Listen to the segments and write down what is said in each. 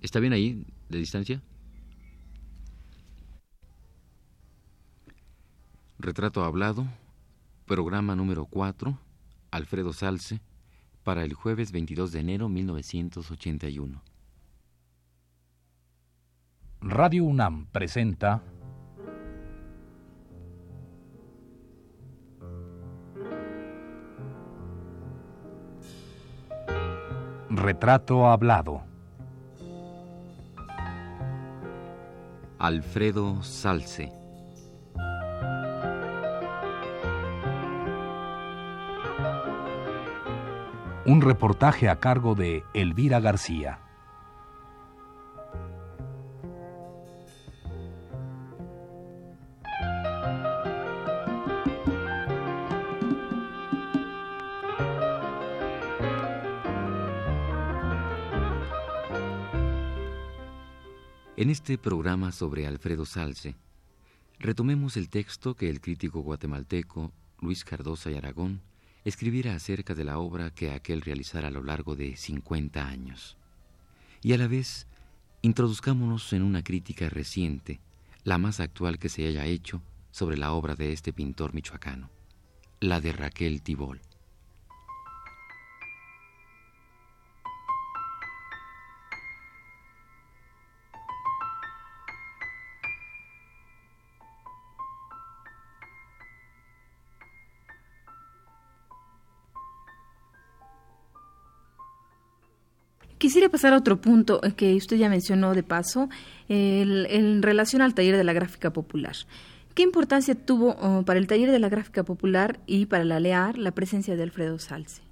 ¿Está bien ahí, de distancia? Retrato hablado, programa número 4, Alfredo Salce, para el jueves 22 de enero 1981. Radio UNAM presenta Retrato hablado. Alfredo Salce. Un reportaje a cargo de Elvira García. En este programa sobre Alfredo Salce, retomemos el texto que el crítico guatemalteco Luis Cardosa y Aragón escribiera acerca de la obra que aquel realizara a lo largo de 50 años. Y a la vez, introduzcámonos en una crítica reciente, la más actual que se haya hecho sobre la obra de este pintor michoacano, la de Raquel Tibol. Quisiera pasar a otro punto eh, que usted ya mencionó de paso, en relación al taller de la gráfica popular. ¿Qué importancia tuvo oh, para el taller de la gráfica popular y para la LEAR la presencia de Alfredo Salce?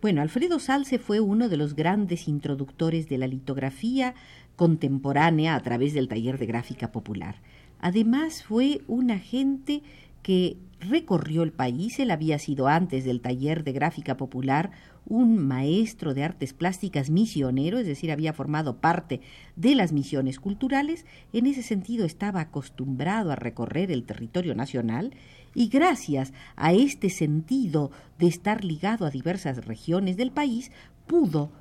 Bueno, Alfredo Salce fue uno de los grandes introductores de la litografía contemporánea a través del taller de gráfica popular. Además, fue un agente que recorrió el país. Él había sido antes del taller de gráfica popular un maestro de artes plásticas misionero, es decir, había formado parte de las misiones culturales. En ese sentido estaba acostumbrado a recorrer el territorio nacional y gracias a este sentido de estar ligado a diversas regiones del país, pudo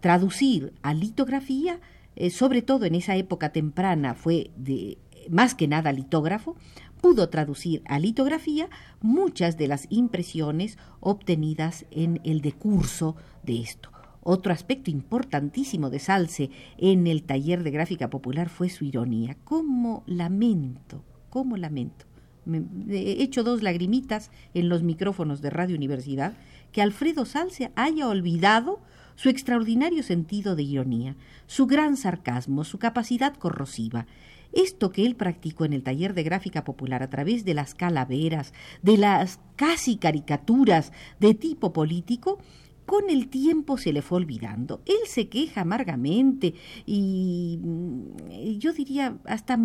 traducir a litografía, eh, sobre todo en esa época temprana fue de más que nada litógrafo, pudo traducir a litografía muchas de las impresiones obtenidas en el decurso de esto. Otro aspecto importantísimo de Salce en el taller de gráfica popular fue su ironía. ¿Cómo lamento? ¿Cómo lamento? Me he hecho dos lagrimitas en los micrófonos de Radio Universidad que Alfredo Salce haya olvidado su extraordinario sentido de ironía, su gran sarcasmo, su capacidad corrosiva. Esto que él practicó en el taller de gráfica popular a través de las calaveras, de las casi caricaturas de tipo político, con el tiempo se le fue olvidando. Él se queja amargamente y mm, yo diría hasta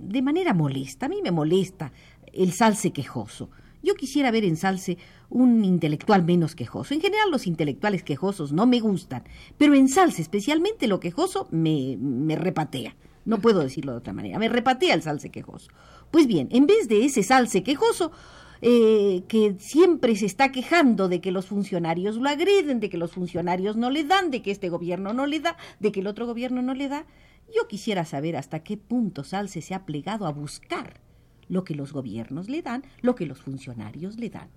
de manera molesta. A mí me molesta el salse quejoso. Yo quisiera ver en Salce un intelectual menos quejoso. En general los intelectuales quejosos no me gustan, pero en Salce especialmente lo quejoso me, me repatea. No puedo decirlo de otra manera. Me repatea el salse quejoso. Pues bien, en vez de ese salse quejoso, eh, que siempre se está quejando de que los funcionarios lo agreden, de que los funcionarios no le dan, de que este gobierno no le da, de que el otro gobierno no le da, yo quisiera saber hasta qué punto Salce se ha plegado a buscar lo que los gobiernos le dan, lo que los funcionarios le dan.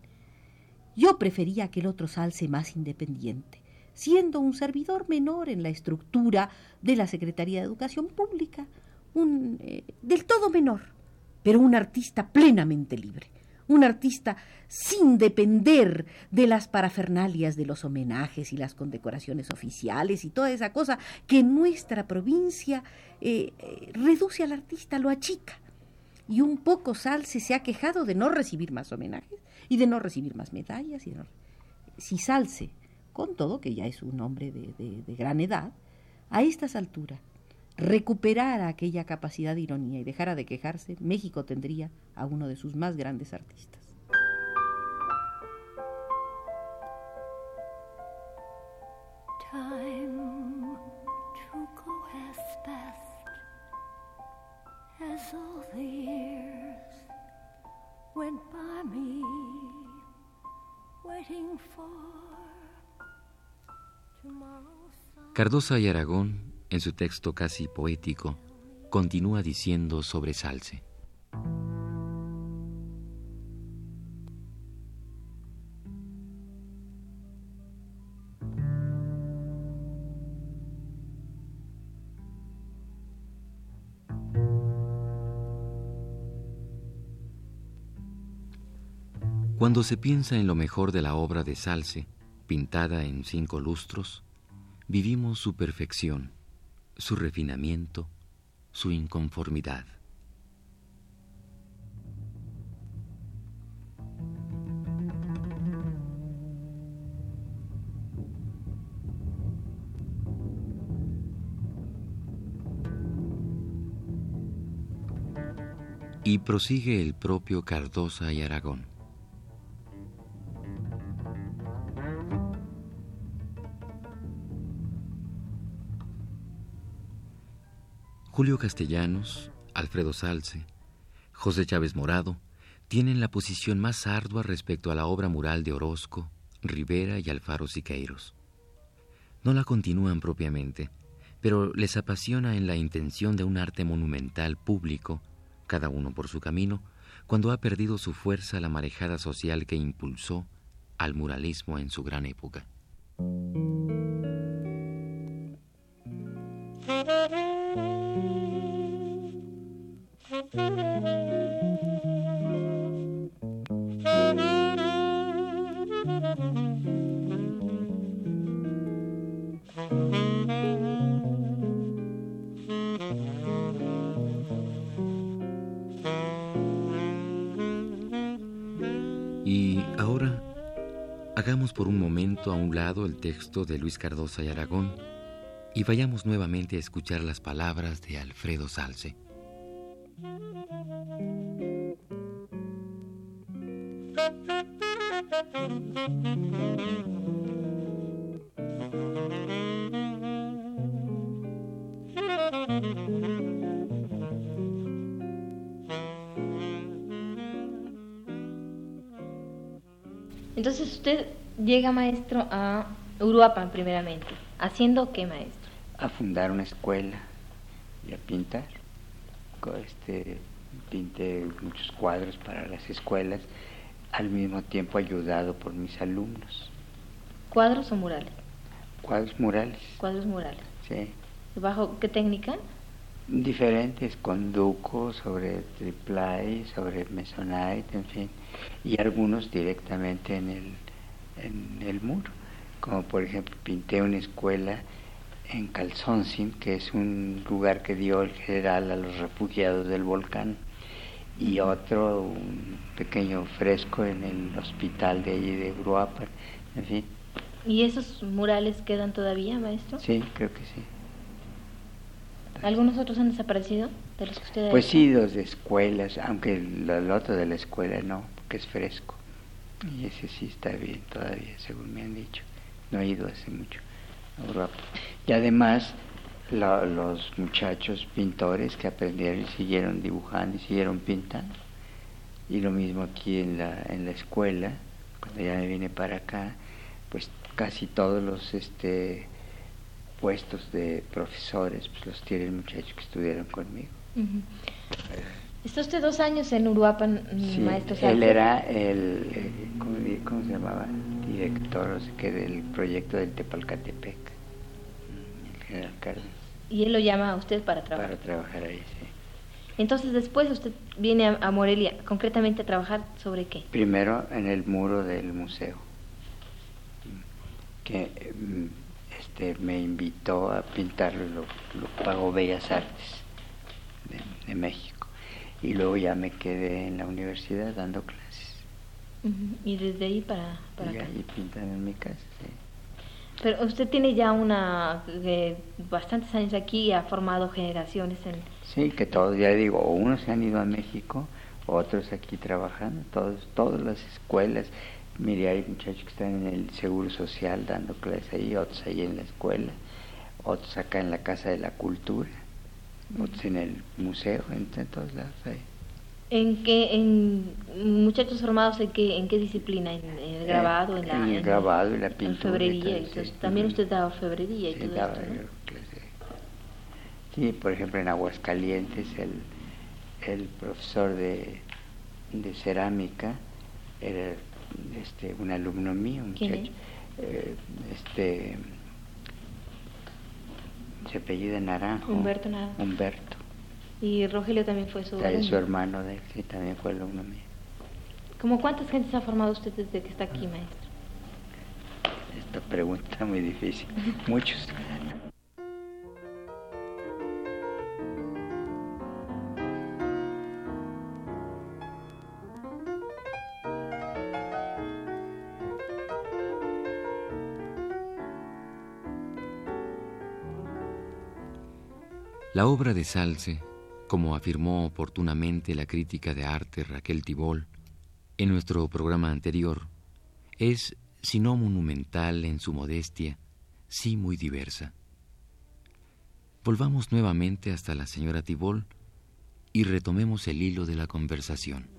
Yo prefería aquel otro Salce más independiente, siendo un servidor menor en la estructura de la Secretaría de Educación Pública, un eh, del todo menor, pero un artista plenamente libre, un artista sin depender de las parafernalias de los homenajes y las condecoraciones oficiales y toda esa cosa que nuestra provincia eh, eh, reduce al artista, lo achica. Y un poco Salce se ha quejado de no recibir más homenajes y de no recibir más medallas. Y Si Salce con todo que ya es un hombre de, gran edad, a estas alturas, recuperara aquella capacidad de ironía y dejara de quejarse, México tendría a uno de sus más grandes artistas. Cardosa y Aragón en su texto casi poético, continúa diciendo sobre Salce. Cuando se piensa en lo mejor de la obra de Salce, pintada en cinco lustros, vivimos su perfección, su refinamiento, su inconformidad. Y prosigue el propio Cardosa y Aragón. Julio Castellanos, Alfredo Salce, José Chávez Morado tienen la posición más ardua respecto a la obra mural de Orozco, Rivera y Alfaro Siqueiros. No la continúan propiamente, pero les apasiona en la intención de un arte monumental público, cada uno por su camino, cuando ha perdido su fuerza la marejada social que impulsó al muralismo en su gran época. Hagamos por un momento a un lado el texto de Luis Cardosa y Aragón y vayamos nuevamente a escuchar las palabras de Alfredo Salce. Entonces usted llega, maestro, a Uruapan primeramente. ¿Haciendo qué, maestro? A fundar una escuela y a pintar. Este, pinté muchos cuadros para las escuelas, al mismo tiempo ayudado por mis alumnos. ¿Cuadros o murales? Cuadros murales. Cuadros murales. Sí. ¿Bajo qué técnica? Diferentes, con duco, sobre triplay, sobre mesonite, en fin, y algunos directamente en el, en el muro. Como por ejemplo, pinté una escuela en Calzoncin, que es un lugar que dio el general a los refugiados del volcán, y otro, un pequeño fresco en el hospital de allí de Uruapan, en fin. ¿Y esos murales quedan todavía, maestro? Sí, creo que sí. ¿Algunos otros han desaparecido de los que usted ha Pues hecho? sí, los de escuelas, aunque el, el otro de la escuela no, porque es fresco. Y ese sí está bien todavía, según me han dicho. No he ido hace mucho Y además, lo- los muchachos pintores que aprendieron y siguieron dibujando y siguieron pintando. Y lo mismo aquí en la, en la escuela, cuando ya me vine para acá, pues casi todos los este, puestos de profesores pues los tienen muchachos que estudiaron conmigo. Ujú. Está usted dos años en Uruapan, Sí, maestro él era el, ¿cómo, se llamaba? Director, o sea, que del proyecto del Tepalcatepec, general Cárdenas, Y él lo llama a usted para trabajar. para trabajar ahí, sí. Entonces después usted viene a, a Morelia, concretamente a trabajar sobre qué? Primero en el muro del museo, que mm, este, me invitó a pintarlo, lo, lo pagó Bellas Artes de, de México. Y luego ya me quedé en la universidad dando clases. Y desde ahí para, para y acá. ahí pintan en mi casa, sí. Pero usted tiene ya una eh, bastantes años aquí y ha formado generaciones en... Sí, que todos, ya digo, unos se han ido a México, otros aquí trabajando, todos, todas las escuelas. Mire, hay muchachos que están en el Seguro Social dando clases ahí, otros ahí en la escuela, otros acá en la Casa de la Cultura, otros en el museo, en, en todos lados ahí. ¿En qué, en muchachos formados en qué, en qué disciplina? ¿En, en el grabado? En, la, el en- grabado y la en pintura. y orfebrería todo, y todo sí. eso. También usted daba orfebrería y Sí, todo daba esto, ¿no? yo clase. Sí, por ejemplo en Aguascalientes el, el profesor de, de cerámica era este, un alumno mío, un muchacho. Eh, este, se apellida Naranjo. Humberto Naranjo. Humberto. Y Rogelio también fue su alumno. su hermano de él, sí, también fue alumno mío. ¿Cómo cuántas gentes ha formado usted desde que está aquí, maestro? Esta pregunta muy difícil. Muchos. La obra de Salce, como afirmó oportunamente la crítica de arte Raquel Tibol en nuestro programa anterior, es, si no monumental en su modestia, sí muy diversa. Volvamos nuevamente hasta la señora Tibol y retomemos el hilo de la conversación.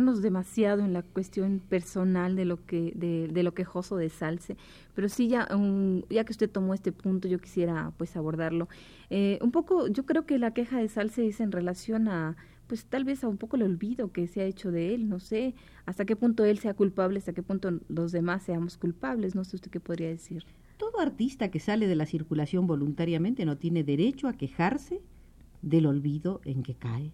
Meternos demasiado en la cuestión personal de lo que de, de lo quejoso de Salce, pero sí ya ya que usted tomó este punto, yo quisiera pues abordarlo. Eh, un poco, yo creo que la queja de Salce es en relación a pues tal vez a un poco el olvido que se ha hecho de él, no sé hasta qué punto él sea culpable, hasta qué punto los demás seamos culpables, no sé usted qué podría decir. Todo artista que sale de la circulación voluntariamente no tiene derecho a quejarse del olvido en que cae.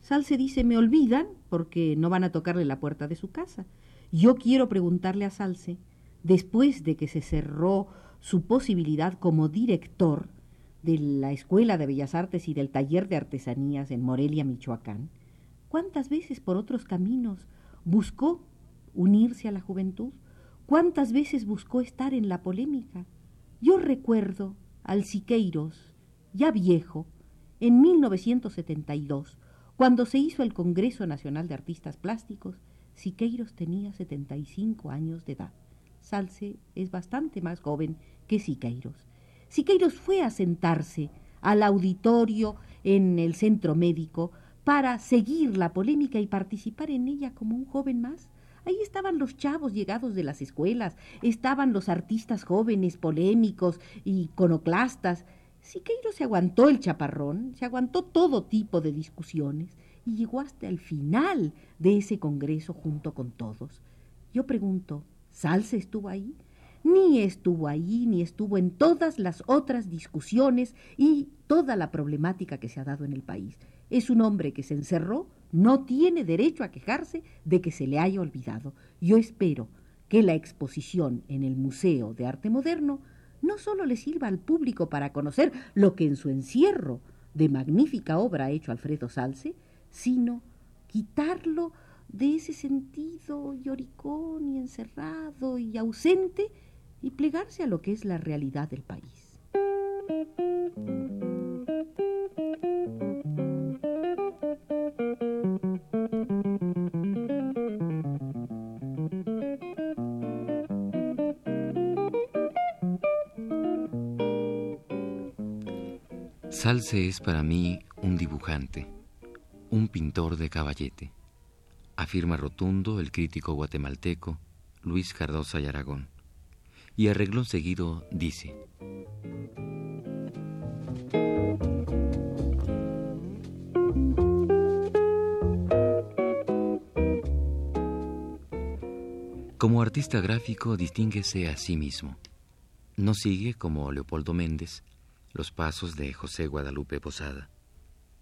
Salce dice, me olvidan porque no van a tocarle la puerta de su casa. Yo quiero preguntarle a Salce, después de que se cerró su posibilidad como director de la Escuela de Bellas Artes y del Taller de Artesanías en Morelia, Michoacán, ¿cuántas veces por otros caminos buscó unirse a la juventud? ¿Cuántas veces buscó estar en la polémica? Yo recuerdo al Siqueiros, ya viejo, en 1972, cuando se hizo el Congreso Nacional de Artistas Plásticos, Siqueiros tenía 75 años de edad. Salce es bastante más joven que Siqueiros. Siqueiros fue a sentarse al auditorio en el centro médico para seguir la polémica y participar en ella como un joven más. Ahí estaban los chavos llegados de las escuelas, estaban los artistas jóvenes, polémicos, iconoclastas, Siqueiro se aguantó el chaparrón, se aguantó todo tipo de discusiones y llegó hasta el final de ese congreso junto con todos. Yo pregunto, ¿Salce estuvo ahí? Ni estuvo ahí, ni estuvo en todas las otras discusiones y toda la problemática que se ha dado en el país. Es un hombre que se encerró, no tiene derecho a quejarse de que se le haya olvidado. Yo espero que la exposición en el Museo de Arte Moderno no solo le sirva al público para conocer lo que en su encierro de magnífica obra ha hecho Alfredo Salce, sino quitarlo de ese sentido lloricón y encerrado y ausente y plegarse a lo que es la realidad del país. Es para mí un dibujante, un pintor de caballete, afirma rotundo el crítico guatemalteco Luis Cardosa y Aragón, y arreglón seguido dice, Como artista gráfico distínguese a sí mismo. No sigue, como Leopoldo Méndez, los pasos de José Guadalupe Posada.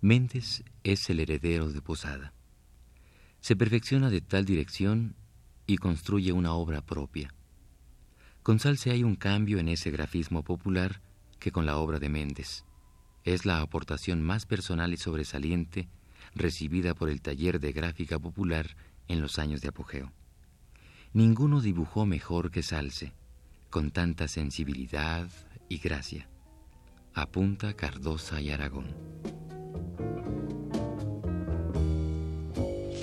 Méndez es el heredero de Posada. Se perfecciona de tal dirección y construye una obra propia. Con Salce hay un cambio en ese grafismo popular que con la obra de Méndez. Es la aportación más personal y sobresaliente recibida por el taller de gráfica popular en los años de apogeo. Ninguno dibujó mejor que Salce, con tanta sensibilidad y gracia apunta Cardosa y Aragón.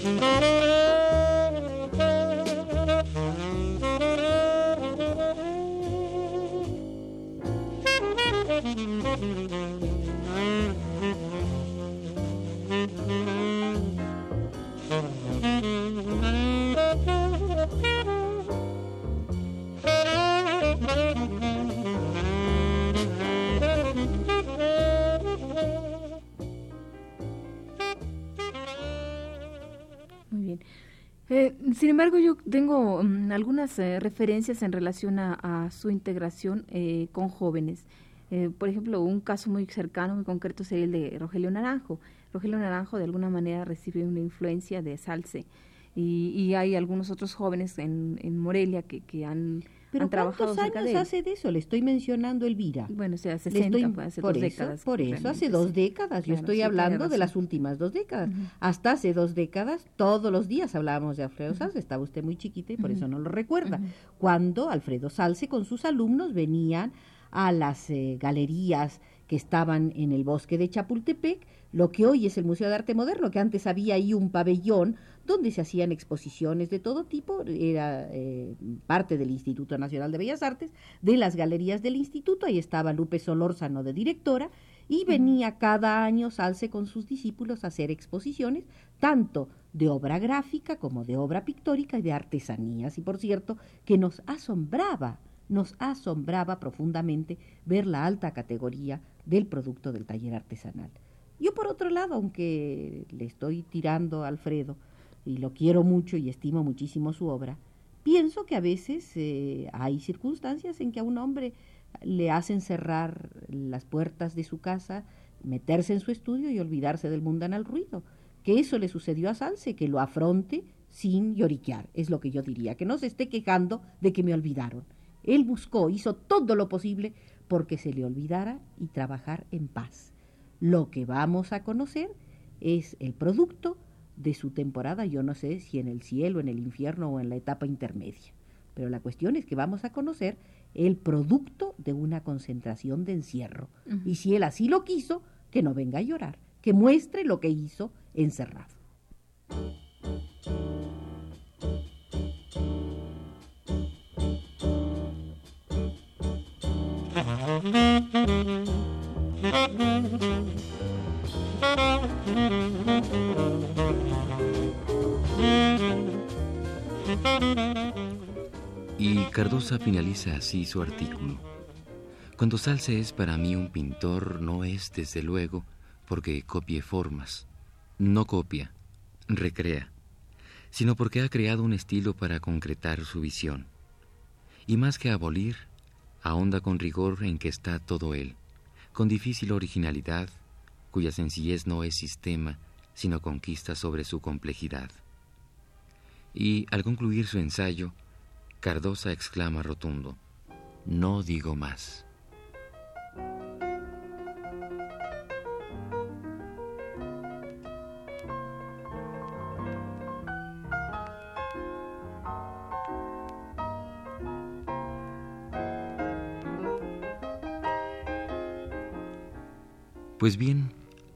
Sin embargo, yo tengo mm, algunas eh, referencias en relación a, su integración eh, con jóvenes. Eh, por ejemplo, un caso muy cercano, muy concreto, sería el de Rogelio Naranjo. Rogelio Naranjo de alguna manera recibe una influencia de Salce y, hay algunos otros jóvenes en, en Morelia que, que han pero ¿cuántos años hace de eso? Le estoy mencionando Elvira. Bueno, o sea, 60, pues, hace por dos eso, décadas. Por eso, hace dos décadas. Yo estoy hablando de las últimas dos décadas. Hasta hace dos décadas, todos los días hablábamos de Alfredo Salce. Estaba usted muy chiquita y por eso no lo recuerda. Cuando Alfredo Salce con sus alumnos venían a las eh, galerías que estaban en el bosque de Chapultepec, lo que hoy es el Museo de Arte Moderno, que antes había ahí un pabellón donde se hacían exposiciones de todo tipo, era eh, parte del Instituto Nacional de Bellas Artes, de las galerías del instituto, ahí estaba Lupe Solórzano de directora, y venía cada año Salce con sus discípulos a hacer exposiciones, tanto de obra gráfica como de obra pictórica y de artesanías, y por cierto, que nos asombraba, nos asombraba profundamente ver la alta categoría del producto del taller artesanal. Yo por otro lado, aunque le estoy tirando a Alfredo, y lo quiero mucho y estimo muchísimo su obra, pienso que a veces eh, hay circunstancias en que a un hombre le hacen cerrar las puertas de su casa, meterse en su estudio y olvidarse del mundanal ruido. Que eso le sucedió a Salce, que lo afronte sin lloriquear, es lo que yo diría, que no se esté quejando de que me olvidaron. Él buscó, hizo todo lo posible porque se le olvidara y trabajar en paz. Lo que vamos a conocer es el producto de su temporada, yo no sé si en el cielo, en el infierno o en la etapa intermedia. Pero la cuestión es que vamos a conocer el producto de una concentración de encierro. Y si él así lo quiso, que no venga a llorar, que muestre lo que hizo encerrado. Y Cardosa finaliza así su artículo. Cuando Salce es para mí un pintor, no es, desde luego, porque copie formas. No copia, recrea, sino porque ha creado un estilo para concretar su visión. Y más que abolir, ahonda con rigor en que está todo él, con difícil originalidad, cuya sencillez no es sistema, sino conquista sobre su complejidad. Y al concluir su ensayo, Cardosa exclama rotundo, No digo más. Pues bien,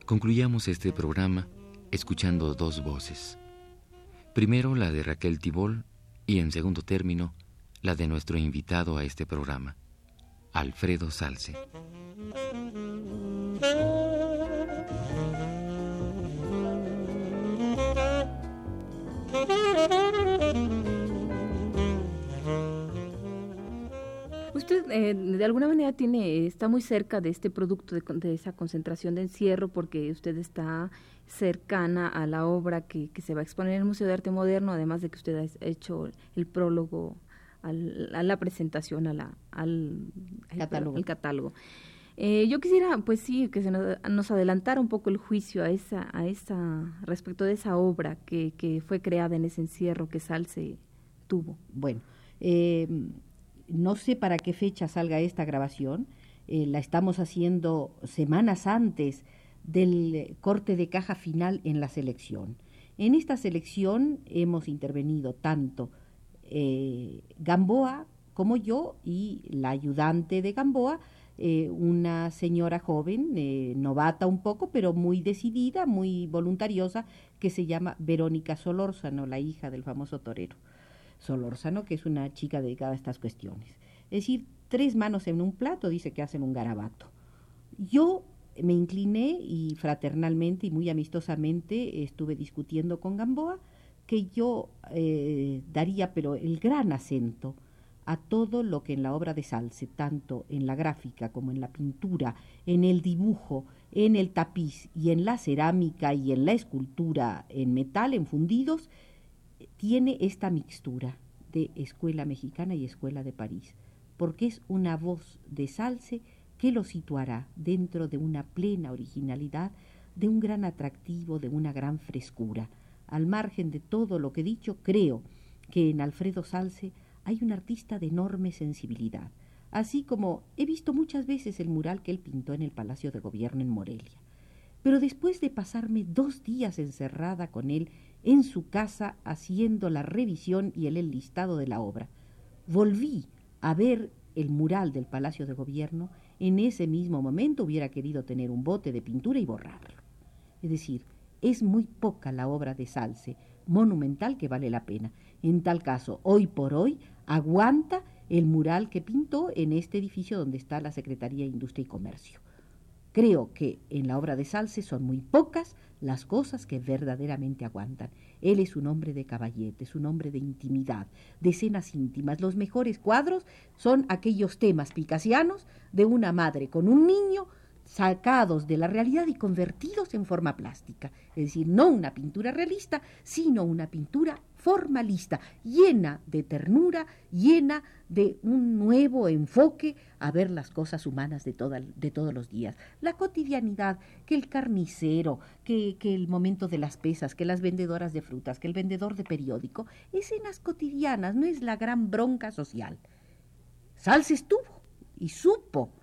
Concluyamos este programa escuchando dos voces. Primero la de Raquel Tibol y en segundo término la de nuestro invitado a este programa, Alfredo Salce. Eh, de alguna manera tiene está muy cerca de este producto de, esa concentración de encierro porque usted está cercana a la obra que, se va a exponer en el Museo de Arte Moderno, además de que usted ha hecho el prólogo a la presentación, a la, al, catálogo. Eh, yo quisiera, pues sí, que se nos, adelantara un poco el juicio a esa, a esa, respecto de esa obra que, que fue creada en ese encierro que Salce tuvo. Bueno, eh, no sé para qué fecha salga esta grabación, eh, la estamos haciendo semanas antes del corte de caja final en la selección. En esta selección hemos intervenido tanto eh, Gamboa como yo y la ayudante de Gamboa, eh, una señora joven, novata un poco, pero muy decidida, muy voluntariosa, que se llama Verónica Solórzano, la hija del famoso torero. Solórzano, que es una chica dedicada a estas cuestiones. Es decir, tres manos en un plato dice que hacen un garabato. Yo me incliné y fraternalmente y muy amistosamente estuve discutiendo con Gamboa que yo eh, daría pero el gran acento a todo lo que en la obra de Salce, tanto en la gráfica como en la pintura, en el dibujo, en el tapiz y en la cerámica y en la escultura en metal, en fundidos, tiene esta mixtura de escuela mexicana y escuela de París, porque es una voz de Salce que lo situará dentro de una plena originalidad, de un gran atractivo, de una gran frescura. Al margen de todo lo que he dicho, creo que en Alfredo Salce hay un artista de enorme sensibilidad, así como he visto muchas veces el mural que él pintó en el Palacio de Gobierno en Morelia. Pero después de pasarme dos días encerrada con él en su casa haciendo la revisión y el listado de la obra, volví a ver el mural del Palacio de Gobierno en ese mismo momento hubiera querido tener un bote de pintura y borrarlo. Es decir, es muy poca la obra de Salce, monumental que vale la pena. En tal caso, hoy por hoy, aguanta el mural que pintó en este edificio donde está la Secretaría de Industria y Comercio. Creo que en la obra de Salce son muy pocas las cosas que verdaderamente aguantan. Él es un hombre de caballete, es un hombre de intimidad, de escenas íntimas. Los mejores cuadros son aquellos temas picasianos de una madre con un niño sacados de la realidad y convertidos en forma plástica. Es decir, no una pintura realista, sino una pintura formalista, llena de ternura, llena de un nuevo enfoque a ver las cosas humanas de, de todos los días. La cotidianidad, que el carnicero, que, que el momento de las pesas, que las vendedoras de frutas, que el vendedor de periódico, escenas cotidianas, no es la gran bronca social. Salce estuvo y supo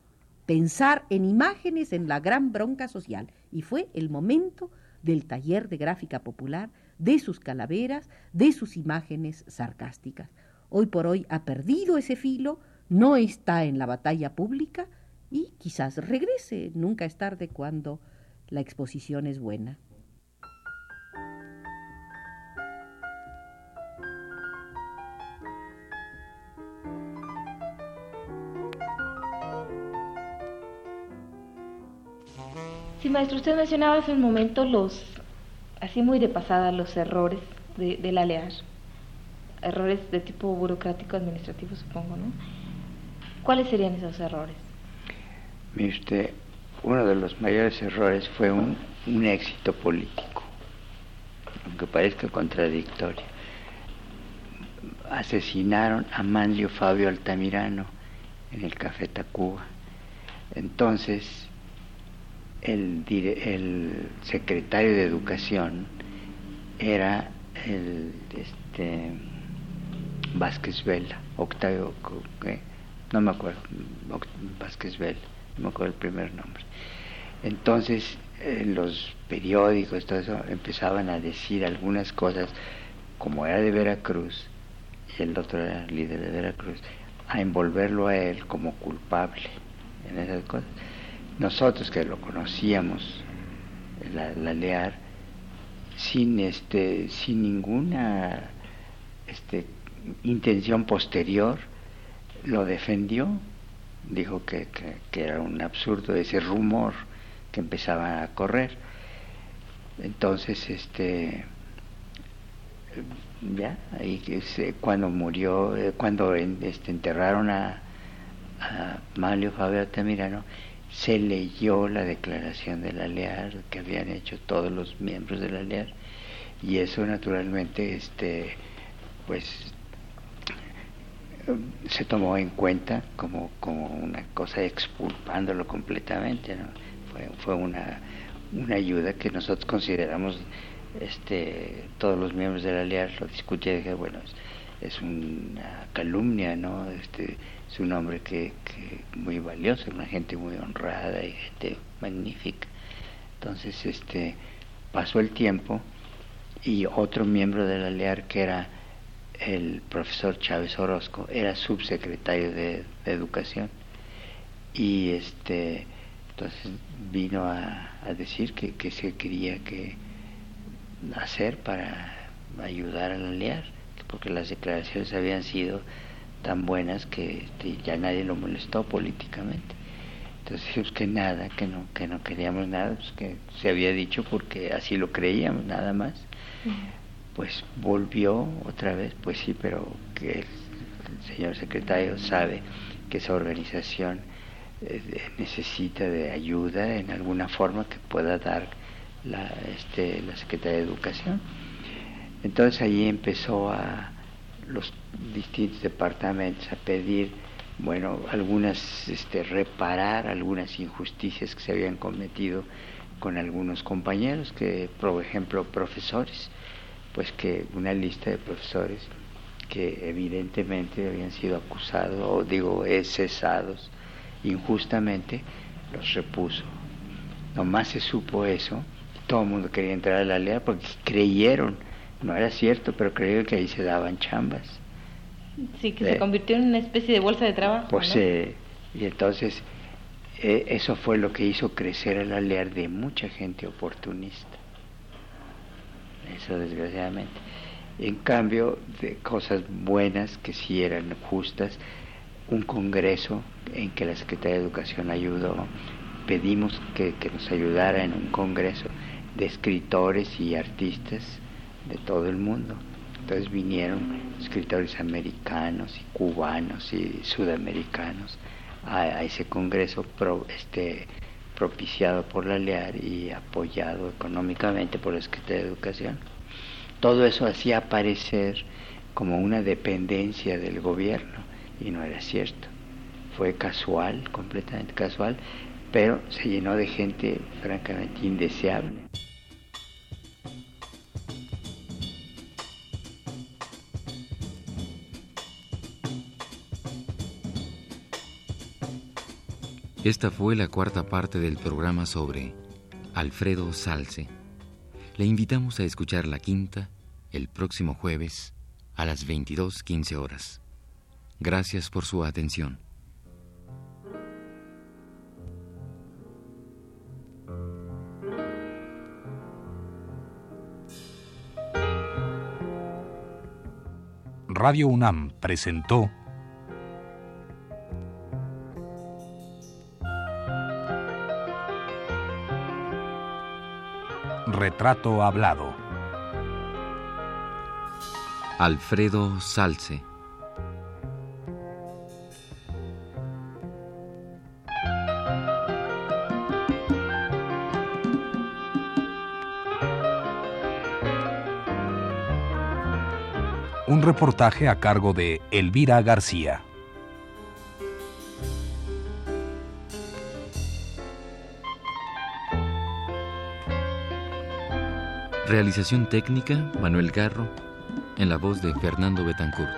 pensar en imágenes en la gran bronca social y fue el momento del taller de gráfica popular, de sus calaveras, de sus imágenes sarcásticas. Hoy por hoy ha perdido ese filo, no está en la batalla pública y quizás regrese, nunca es tarde cuando la exposición es buena. Sí, maestro, usted mencionaba hace un momento los, así muy de pasada, los errores de, de la LEAR. Errores de tipo burocrático administrativo, supongo, ¿no? ¿Cuáles serían esos errores? Mire usted, uno de los mayores errores fue un, un éxito político, aunque parezca contradictorio. Asesinaron a Manlio Fabio Altamirano en el Café Tacuba. Entonces, el, el secretario de Educación era el este, Vázquez Vela, Octavio, no me acuerdo, Vázquez Vela, no me acuerdo el primer nombre. Entonces, en los periódicos, todo eso, empezaban a decir algunas cosas, como era de Veracruz, y el otro era líder de Veracruz, a envolverlo a él como culpable en esas cosas nosotros que lo conocíamos, la, la LEAR, sin, este, sin ninguna este, intención posterior, lo defendió, dijo que, que, era un absurdo ese rumor que empezaba a correr. Entonces, este, ya, ahí, cuando murió, eh, cuando este, enterraron a, a Mario Fabio se leyó la declaración de la que habían hecho todos los miembros de la y eso naturalmente este pues se tomó en cuenta como, como una cosa expulpándolo completamente fue, fue una, una ayuda que nosotros consideramos este todos los miembros de la lo discutían y dije bueno es, una calumnia no este es un hombre que, muy valioso, una gente muy honrada y gente magnífica. Entonces, este, pasó el tiempo y otro miembro de la que era el profesor Chávez Orozco, era subsecretario de, Educación. Y este entonces vino a, decir que, que, se quería que hacer para ayudar a la LEAR, porque las declaraciones habían sido tan buenas que este, ya nadie lo molestó políticamente. Entonces dijimos que nada, que no, que no queríamos nada, pues que se había dicho porque así lo creíamos, nada más. Pues volvió otra vez, pues sí, pero que el, señor secretario sabe que esa organización eh, necesita de ayuda en alguna forma que pueda dar la, este, la Secretaría de Educación. Entonces ahí empezó a los distintos departamentos a pedir bueno, algunas, este, reparar algunas injusticias que se habían cometido con algunos compañeros, que, por ejemplo, profesores, pues que una lista de profesores que evidentemente habían sido acusados, o digo, cesados injustamente, los repuso. Nomás se supo eso, todo el mundo quería entrar a la lea porque creyeron, no era cierto, pero creyeron que ahí se daban chambas. Sí, que se eh, convirtió en una especie de bolsa de trabajo. Pues, eh, y entonces eh, eso fue lo que hizo crecer el alear de mucha gente oportunista. Eso desgraciadamente. En cambio, de cosas buenas que sí eran justas, un congreso en que la Secretaría de Educación ayudó, pedimos que, que nos ayudara en un congreso de escritores y artistas de todo el mundo entonces vinieron escritores americanos y cubanos y sudamericanos a, ese congreso este, propiciado por la LEAR y apoyado económicamente por la Secretaría de Educación. Todo eso hacía parecer como una dependencia del gobierno y no era cierto. Fue casual, completamente casual, pero se llenó de gente francamente indeseable. Esta fue la cuarta parte del programa sobre Alfredo Salce. Le invitamos a escuchar la quinta el próximo jueves a las 22.15 horas. Gracias por su atención. Radio UNAM presentó Retrato Hablado. Alfredo Salce. Un reportaje a cargo de Elvira García. Realización técnica, Manuel Garro, en la voz de Fernando Betancourt.